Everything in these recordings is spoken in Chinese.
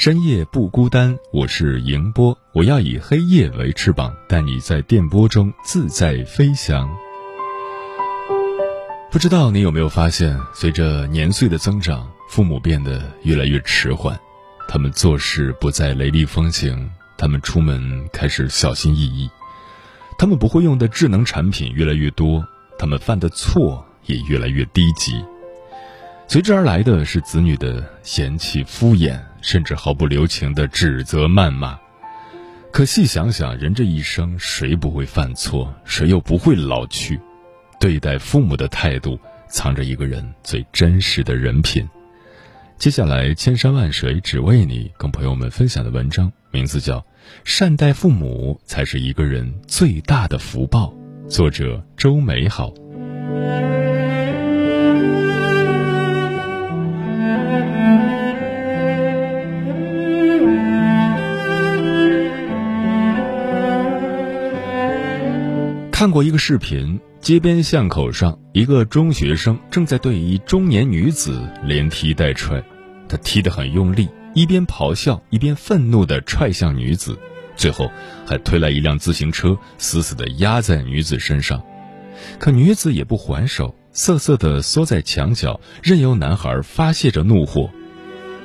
深夜不孤单，我是迎波，我要以黑夜为翅膀，带你在电波中自在飞翔。不知道你有没有发现，随着年岁的增长，父母变得越来越迟缓，他们做事不再雷厉风行，他们出门开始小心翼翼，他们不会用的智能产品越来越多，他们犯的错也越来越低级，随之而来的是子女的嫌弃敷衍。甚至毫不留情的指责谩骂，可细想想，人这一生谁不会犯错，谁又不会老去？对待父母的态度，藏着一个人最真实的人品。接下来，千山万水只为你，跟朋友们分享的文章名字叫《善待父母才是一个人最大的福报》，作者周美好。看过一个视频，街边巷口上，一个中学生正在对一中年女子连踢带踹，他踢得很用力，一边咆哮一边愤怒地踹向女子，最后还推来一辆自行车，死死地压在女子身上。可女子也不还手，瑟瑟地缩在墙角，任由男孩发泄着怒火。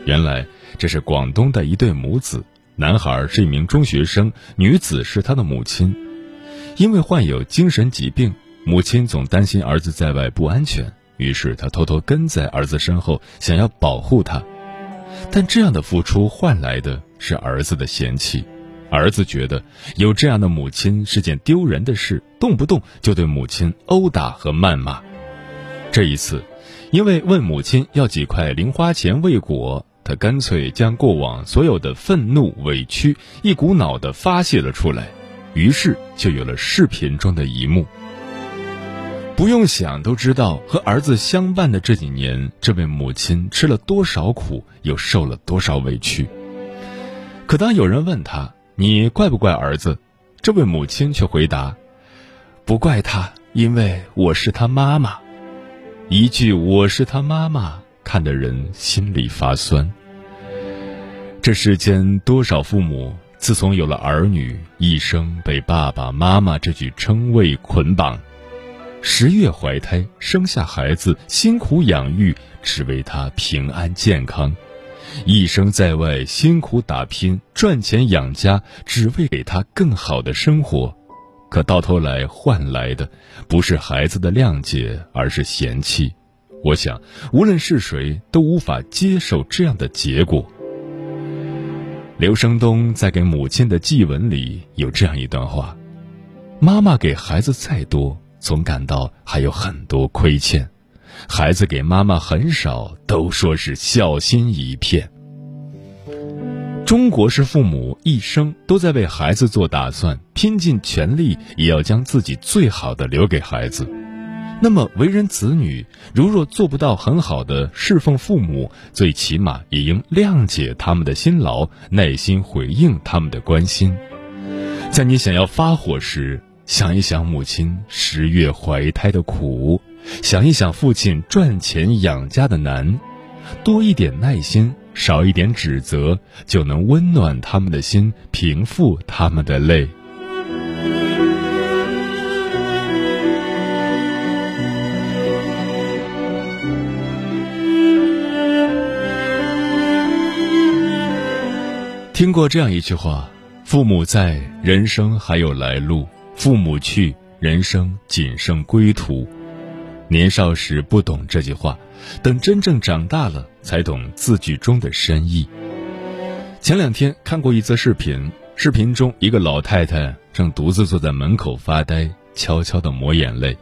原来这是广东的一对母子，男孩是一名中学生，女子是他的母亲。因为患有精神疾病，母亲总担心儿子在外不安全，于是她偷偷跟在儿子身后，想要保护他。但这样的付出换来的是儿子的嫌弃。儿子觉得有这样的母亲是件丢人的事，动不动就对母亲殴打和谩骂。这一次，因为问母亲要几块零花钱未果，他干脆将过往所有的愤怒、委屈一股脑地发泄了出来。于是就有了视频中的一幕。不用想都知道，和儿子相伴的这几年，这位母亲吃了多少苦，又受了多少委屈。可当有人问他：“你怪不怪儿子？”这位母亲却回答：“不怪他，因为我是他妈妈。”一句“我是他妈妈”，看得人心里发酸。这世间多少父母？自从有了儿女，一生被爸爸妈妈这句称谓捆绑。十月怀胎，生下孩子，辛苦养育，只为他平安健康；一生在外辛苦打拼，赚钱养家，只为给他更好的生活。可到头来换来的，不是孩子的谅解，而是嫌弃。我想，无论是谁，都无法接受这样的结果。刘生东在给母亲的祭文里有这样一段话：“妈妈给孩子再多，总感到还有很多亏欠；孩子给妈妈很少，都说是孝心一片。”中国式父母一生都在为孩子做打算，拼尽全力也要将自己最好的留给孩子。那么，为人子女，如若做不到很好的侍奉父母，最起码也应谅解他们的辛劳，耐心回应他们的关心。在你想要发火时，想一想母亲十月怀胎的苦，想一想父亲赚钱养家的难，多一点耐心，少一点指责，就能温暖他们的心，平复他们的泪。听过这样一句话：父母在，人生还有来路；父母去，人生仅剩归途。年少时不懂这句话，等真正长大了，才懂字句中的深意。前两天看过一则视频，视频中一个老太太正独自坐在门口发呆，悄悄地抹眼泪。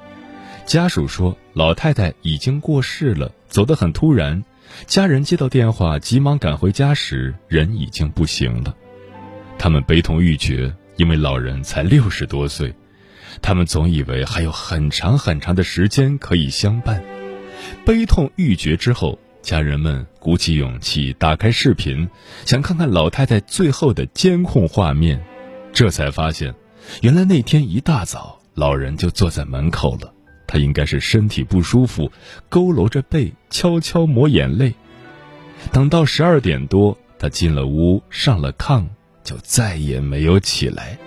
家属说，老太太已经过世了，走得很突然。家人接到电话，急忙赶回家时，人已经不行了。他们悲痛欲绝，因为老人才六十多岁。他们总以为还有很长很长的时间可以相伴。悲痛欲绝之后，家人们鼓起勇气打开视频，想看看老太太最后的监控画面，这才发现，原来那天一大早，老人就坐在门口了。他应该是身体不舒服，佝偻着背，悄悄抹眼泪。等到十二点多，他进了屋，上了炕，就再也没有起来。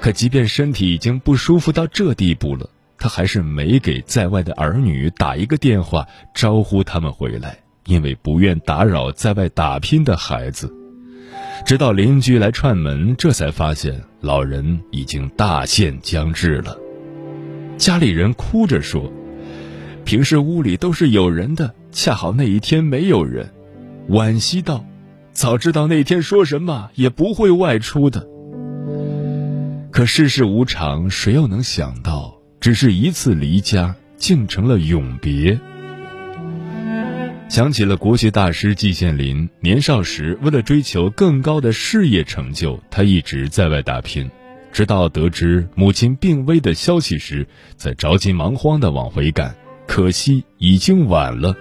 可即便身体已经不舒服到这地步了，他还是没给在外的儿女打一个电话招呼他们回来，因为不愿打扰在外打拼的孩子。直到邻居来串门，这才发现老人已经大限将至了。家里人哭着说：“平时屋里都是有人的，恰好那一天没有人。”惋惜道：“早知道那天说什么也不会外出的。”可世事无常，谁又能想到，只是一次离家，竟成了永别。想起了国学大师季羡林，年少时为了追求更高的事业成就，他一直在外打拼。直到得知母亲病危的消息时，才着急忙慌地往回赶，可惜已经晚了。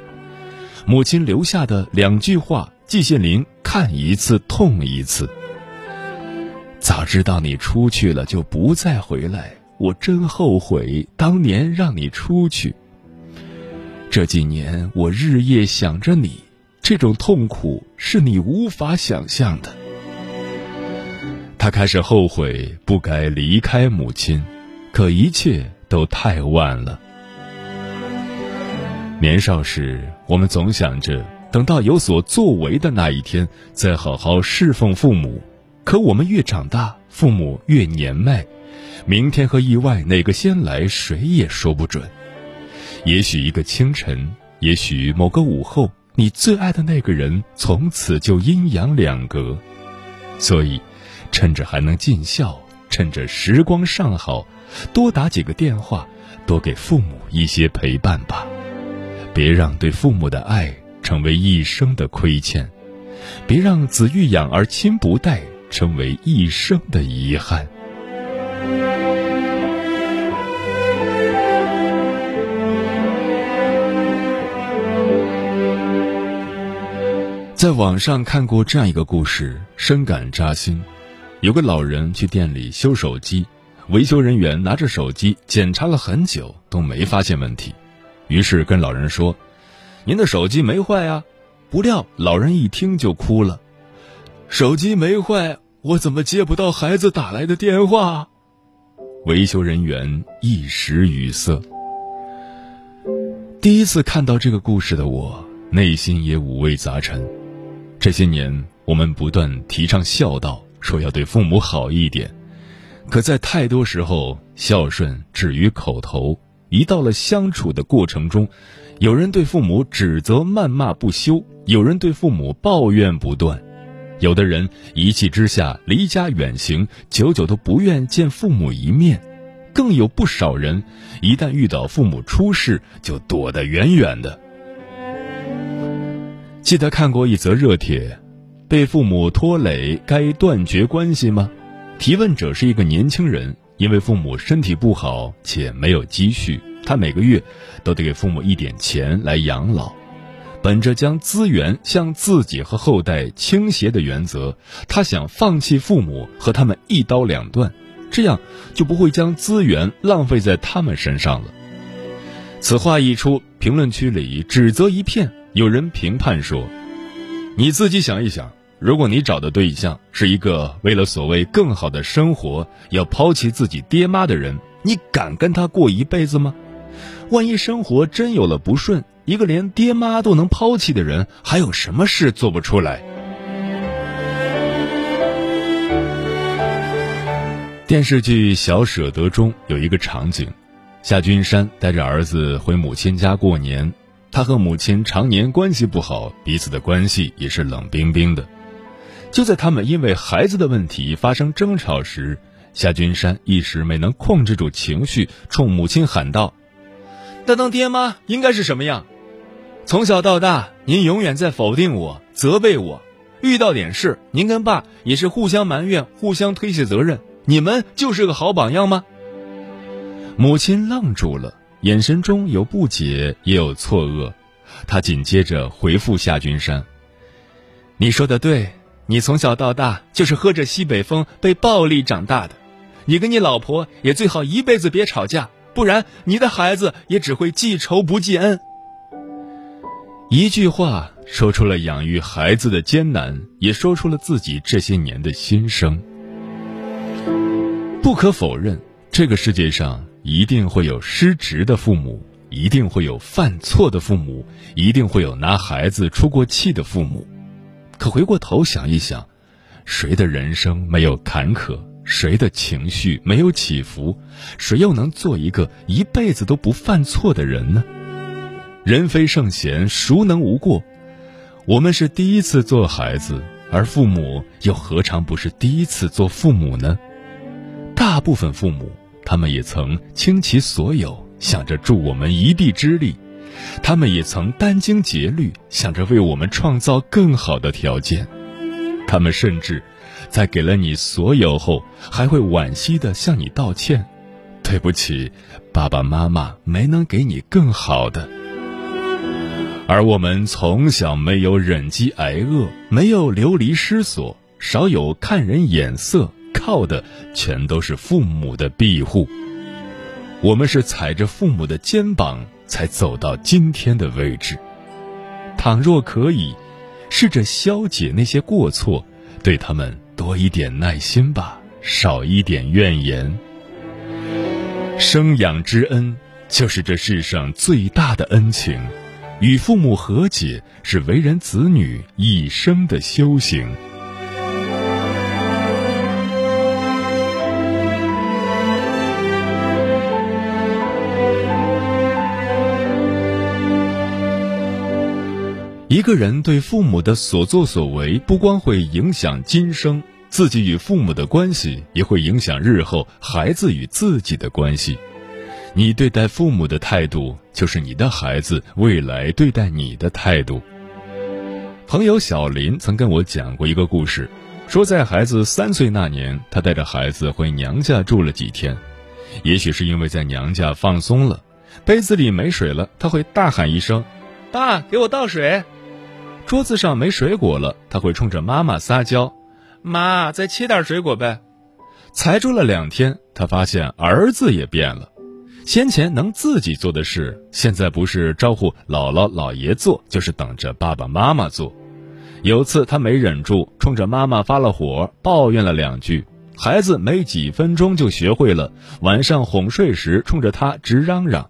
母亲留下的两句话，季羡林看一次痛一次。早知道你出去了就不再回来，我真后悔当年让你出去。这几年我日夜想着你，这种痛苦是你无法想象的。他开始后悔不该离开母亲，可一切都太晚了。年少时，我们总想着等到有所作为的那一天，再好好侍奉父母。可我们越长大，父母越年迈，明天和意外哪个先来，谁也说不准。也许一个清晨，也许某个午后，你最爱的那个人从此就阴阳两隔。所以。趁着还能尽孝，趁着时光尚好，多打几个电话，多给父母一些陪伴吧。别让对父母的爱成为一生的亏欠，别让子欲养而亲不待成为一生的遗憾。在网上看过这样一个故事，深感扎心。有个老人去店里修手机，维修人员拿着手机检查了很久，都没发现问题，于是跟老人说：“您的手机没坏啊。”不料老人一听就哭了：“手机没坏，我怎么接不到孩子打来的电话？”维修人员一时语塞。第一次看到这个故事的我，内心也五味杂陈。这些年，我们不断提倡孝道。说要对父母好一点，可在太多时候，孝顺止于口头。一到了相处的过程中，有人对父母指责、谩骂不休，有人对父母抱怨不断，有的人一气之下离家远行，久久都不愿见父母一面，更有不少人一旦遇到父母出事，就躲得远远的。记得看过一则热帖。被父母拖累，该断绝关系吗？提问者是一个年轻人，因为父母身体不好且没有积蓄，他每个月都得给父母一点钱来养老。本着将资源向自己和后代倾斜的原则，他想放弃父母和他们一刀两断，这样就不会将资源浪费在他们身上了。此话一出，评论区里指责一片，有人评判说。你自己想一想，如果你找的对象是一个为了所谓更好的生活要抛弃自己爹妈的人，你敢跟他过一辈子吗？万一生活真有了不顺，一个连爹妈都能抛弃的人，还有什么事做不出来？电视剧《小舍得》中有一个场景，夏君山带着儿子回母亲家过年，他和母亲常年关系不好，彼此的关系也是冷冰冰的。就在他们因为孩子的问题发生争吵时，夏君山一时没能控制住情绪，冲母亲喊道：“那当爹妈应该是什么样？从小到大，您永远在否定我、责备我，遇到点事，您跟爸也是互相埋怨、互相推卸责任。”你们就是个好榜样吗？母亲愣住了，眼神中有不解，也有错愕。她紧接着回复夏君山：“你说的对，你从小到大就是喝着西北风，被暴力长大的。你跟你老婆也最好一辈子别吵架，不然你的孩子也只会记仇不记恩。”一句话说出了养育孩子的艰难，也说出了自己这些年的心声。不可否认，这个世界上一定会有失职的父母，一定会有犯错的父母，一定会有拿孩子出过气的父母。可回过头想一想，谁的人生没有坎坷？谁的情绪没有起伏？谁又能做一个一辈子都不犯错的人呢？人非圣贤，孰能无过？我们是第一次做孩子，而父母又何尝不是第一次做父母呢？大部分父母，他们也曾倾其所有，想着助我们一臂之力；他们也曾殚精竭虑，想着为我们创造更好的条件；他们甚至，在给了你所有后，还会惋惜地向你道歉：“对不起，爸爸妈妈没能给你更好的。”而我们从小没有忍饥挨饿，没有流离失所，少有看人眼色。靠的全都是父母的庇护，我们是踩着父母的肩膀才走到今天的位置。倘若可以，试着消解那些过错，对他们多一点耐心吧，少一点怨言。生养之恩就是这世上最大的恩情，与父母和解是为人子女一生的修行。一个人对父母的所作所为，不光会影响今生自己与父母的关系，也会影响日后孩子与自己的关系。你对待父母的态度，就是你的孩子未来对待你的态度。朋友小林曾跟我讲过一个故事，说在孩子三岁那年，他带着孩子回娘家住了几天。也许是因为在娘家放松了，杯子里没水了，他会大喊一声：“爸，给我倒水。”桌子上没水果了，他会冲着妈妈撒娇：“妈，再切点水果呗。”才住了两天，他发现儿子也变了。先前能自己做的事，现在不是招呼姥姥姥爷做，就是等着爸爸妈妈做。有次他没忍住，冲着妈妈发了火，抱怨了两句。孩子没几分钟就学会了，晚上哄睡时冲着他直嚷嚷。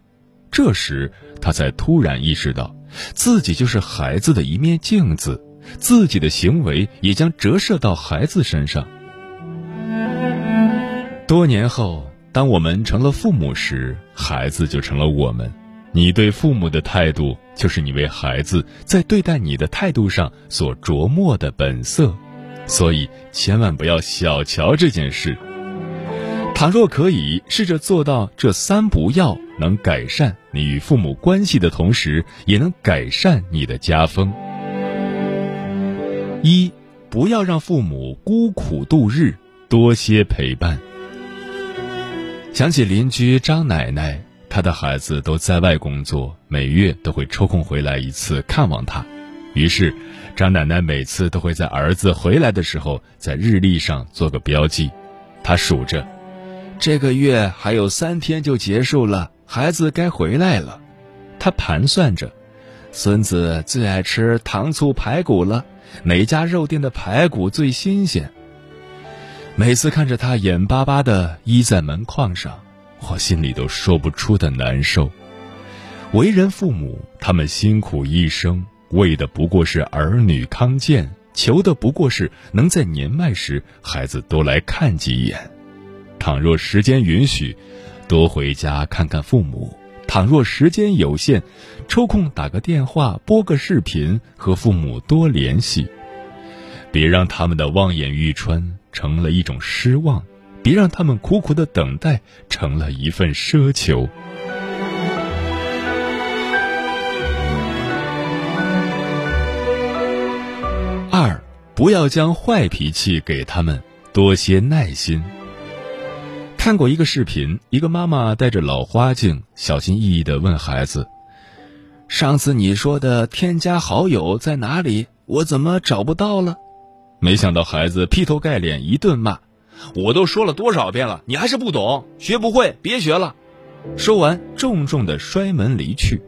这时他才突然意识到。自己就是孩子的一面镜子，自己的行为也将折射到孩子身上。多年后，当我们成了父母时，孩子就成了我们。你对父母的态度，就是你为孩子在对待你的态度上所琢磨的本色。所以，千万不要小瞧这件事。倘若可以试着做到这三不要，能改善你与父母关系的同时，也能改善你的家风。一，不要让父母孤苦度日，多些陪伴。想起邻居张奶奶，她的孩子都在外工作，每月都会抽空回来一次看望她。于是，张奶奶每次都会在儿子回来的时候，在日历上做个标记。她数着。这个月还有三天就结束了，孩子该回来了。他盘算着，孙子最爱吃糖醋排骨了，哪家肉店的排骨最新鲜？每次看着他眼巴巴的依在门框上，我心里都说不出的难受。为人父母，他们辛苦一生，为的不过是儿女康健，求的不过是能在年迈时孩子多来看几眼。倘若时间允许，多回家看看父母；倘若时间有限，抽空打个电话、拨个视频，和父母多联系。别让他们的望眼欲穿成了一种失望，别让他们苦苦的等待成了一份奢求。二，不要将坏脾气给他们，多些耐心。看过一个视频，一个妈妈戴着老花镜，小心翼翼的问孩子：“上次你说的添加好友在哪里？我怎么找不到了？”没想到孩子劈头盖脸一顿骂：“我都说了多少遍了，你还是不懂，学不会别学了。”说完，重重的摔门离去。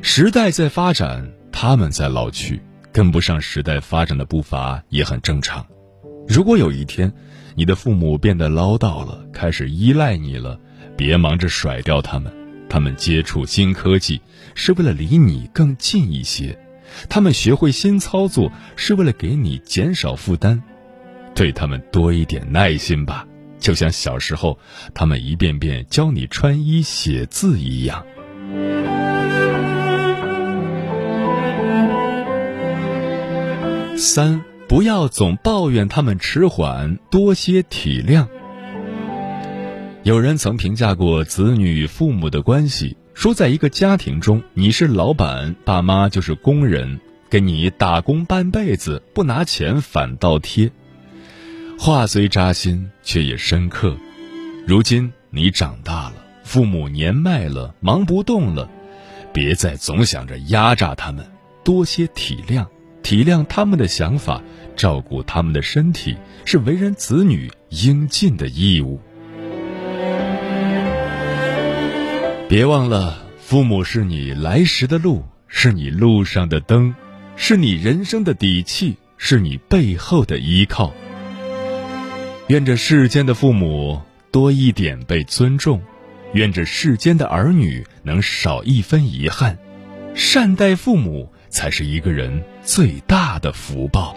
时代在发展，他们在老去，跟不上时代发展的步伐也很正常。如果有一天，你的父母变得唠叨了，开始依赖你了，别忙着甩掉他们。他们接触新科技，是为了离你更近一些。他们学会新操作是为了给你减少负担，对他们多一点耐心吧，就像小时候他们一遍遍教你穿衣写字一样。三，不要总抱怨他们迟缓，多些体谅。有人曾评价过子女与父母的关系。说，在一个家庭中，你是老板，爸妈就是工人，给你打工半辈子，不拿钱反倒贴。话虽扎心，却也深刻。如今你长大了，父母年迈了，忙不动了，别再总想着压榨他们，多些体谅，体谅他们的想法，照顾他们的身体，是为人子女应尽的义务。别忘了，父母是你来时的路，是你路上的灯，是你人生的底气，是你背后的依靠。愿这世间的父母多一点被尊重，愿这世间的儿女能少一分遗憾。善待父母，才是一个人最大的福报。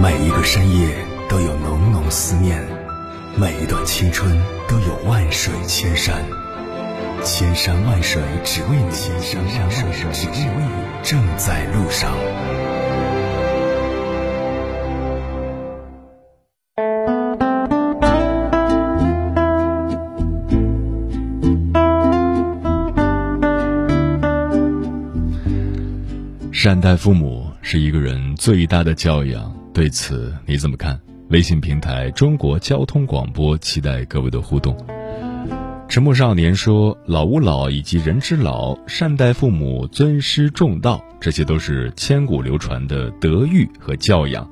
每一个深夜都有浓浓思念，每一段青春都有万水千山，千山万水只为你，千山万水只为你，正在路上。善待父母是一个人最大的教养。对此你怎么看？微信平台中国交通广播期待各位的互动。沉默少年说：“老吾老以及人之老，善待父母，尊师重道，这些都是千古流传的德育和教养。”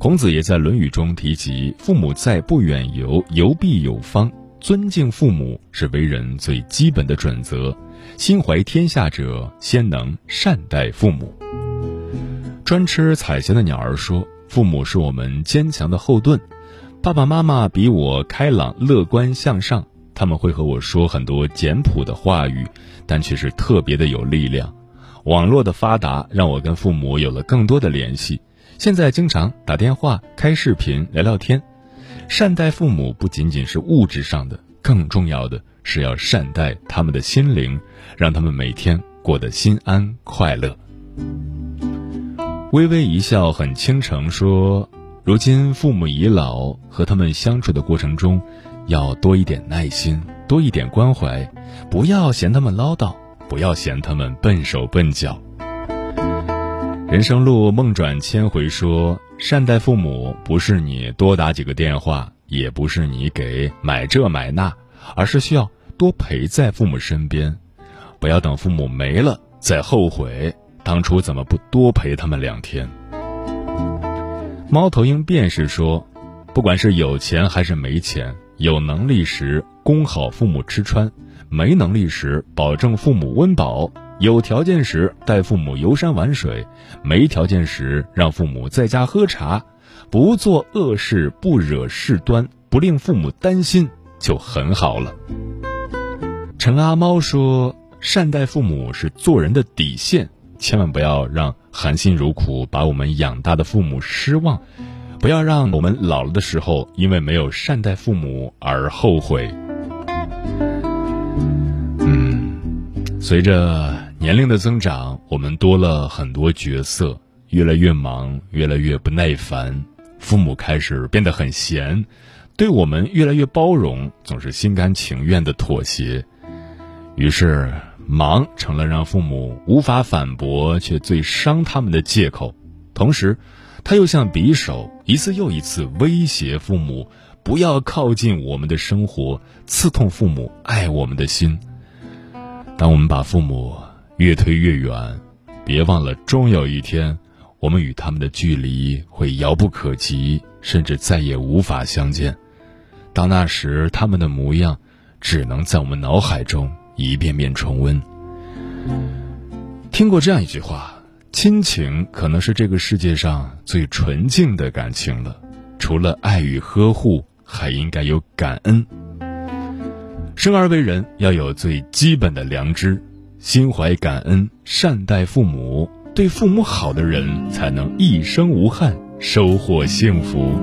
孔子也在《论语》中提及：“父母在，不远游，游必有方。”尊敬父母是为人最基本的准则。心怀天下者，先能善待父母。专吃彩霞的鸟儿说。父母是我们坚强的后盾，爸爸妈妈比我开朗、乐观向上，他们会和我说很多简朴的话语，但却是特别的有力量。网络的发达让我跟父母有了更多的联系，现在经常打电话、开视频聊聊天。善待父母不仅仅是物质上的，更重要的是要善待他们的心灵，让他们每天过得心安快乐。微微一笑很倾城，说：“如今父母已老，和他们相处的过程中，要多一点耐心，多一点关怀，不要嫌他们唠叨，不要嫌他们笨手笨脚。”人生路梦转千回，说：“善待父母，不是你多打几个电话，也不是你给买这买那，而是需要多陪在父母身边，不要等父母没了再后悔。”当初怎么不多陪他们两天？猫头鹰便是说，不管是有钱还是没钱，有能力时供好父母吃穿，没能力时保证父母温饱，有条件时带父母游山玩水，没条件时让父母在家喝茶，不做恶事，不惹事端，不令父母担心，就很好了。陈阿猫说：“善待父母是做人的底线，千万不要让含辛茹苦把我们养大的父母失望，不要让我们老了的时候因为没有善待父母而后悔。”嗯，随着年龄的增长，我们多了很多角色，越来越忙，越来越不耐烦，父母开始变得很闲，对我们越来越包容，总是心甘情愿的妥协。于是，忙成了让父母无法反驳却最伤他们的借口。同时，他又像匕首，一次又一次威胁父母，不要靠近我们的生活，刺痛父母爱我们的心。当我们把父母越推越远，别忘了，终有一天，我们与他们的距离会遥不可及，甚至再也无法相见。到那时，他们的模样，只能在我们脑海中一遍遍重温。听过这样一句话：亲情可能是这个世界上最纯净的感情了，除了爱与呵护，还应该有感恩。生而为人，要有最基本的良知，心怀感恩，善待父母，对父母好的人，才能一生无憾，收获幸福。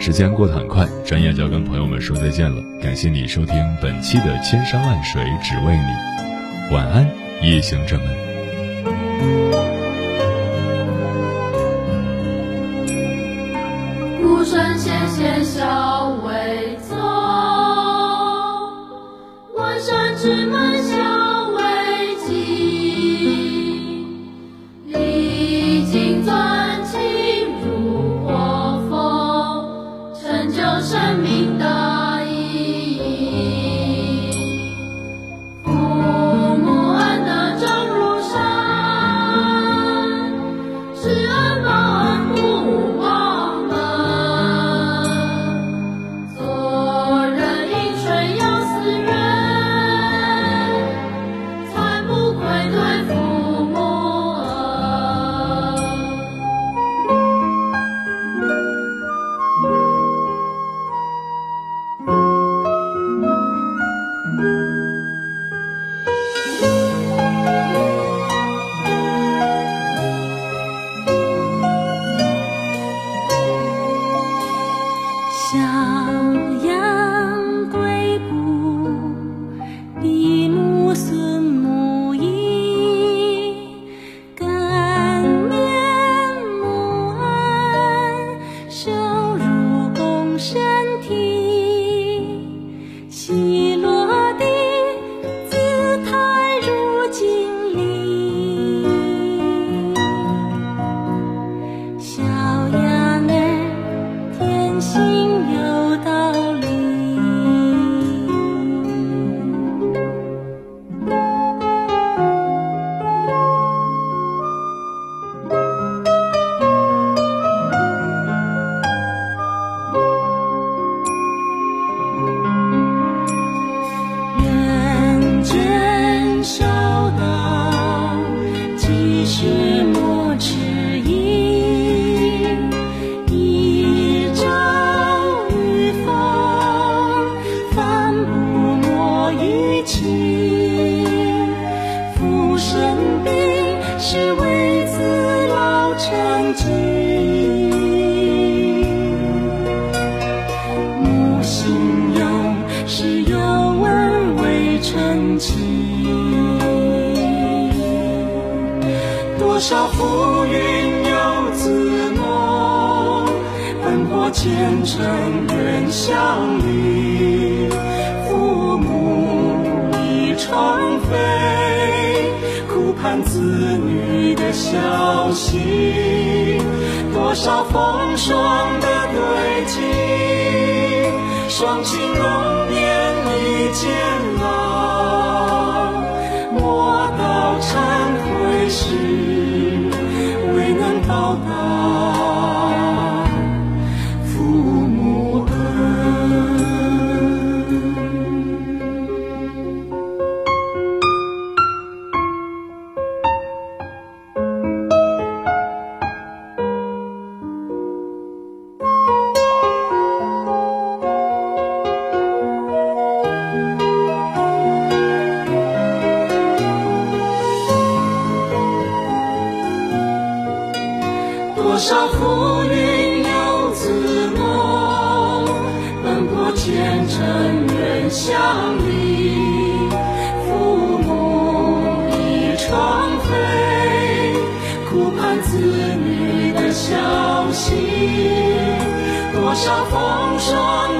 时间过得很快，转眼就要跟朋友们说再见了。感谢你收听本期的《千山万水只为你》，晚安，夜行者们。孤身纤纤小微心。多少风霜的堆积，双亲容多少浮云游子梦，奔波前程远乡里。父母已双飞，苦盼子女的消息。多少风霜。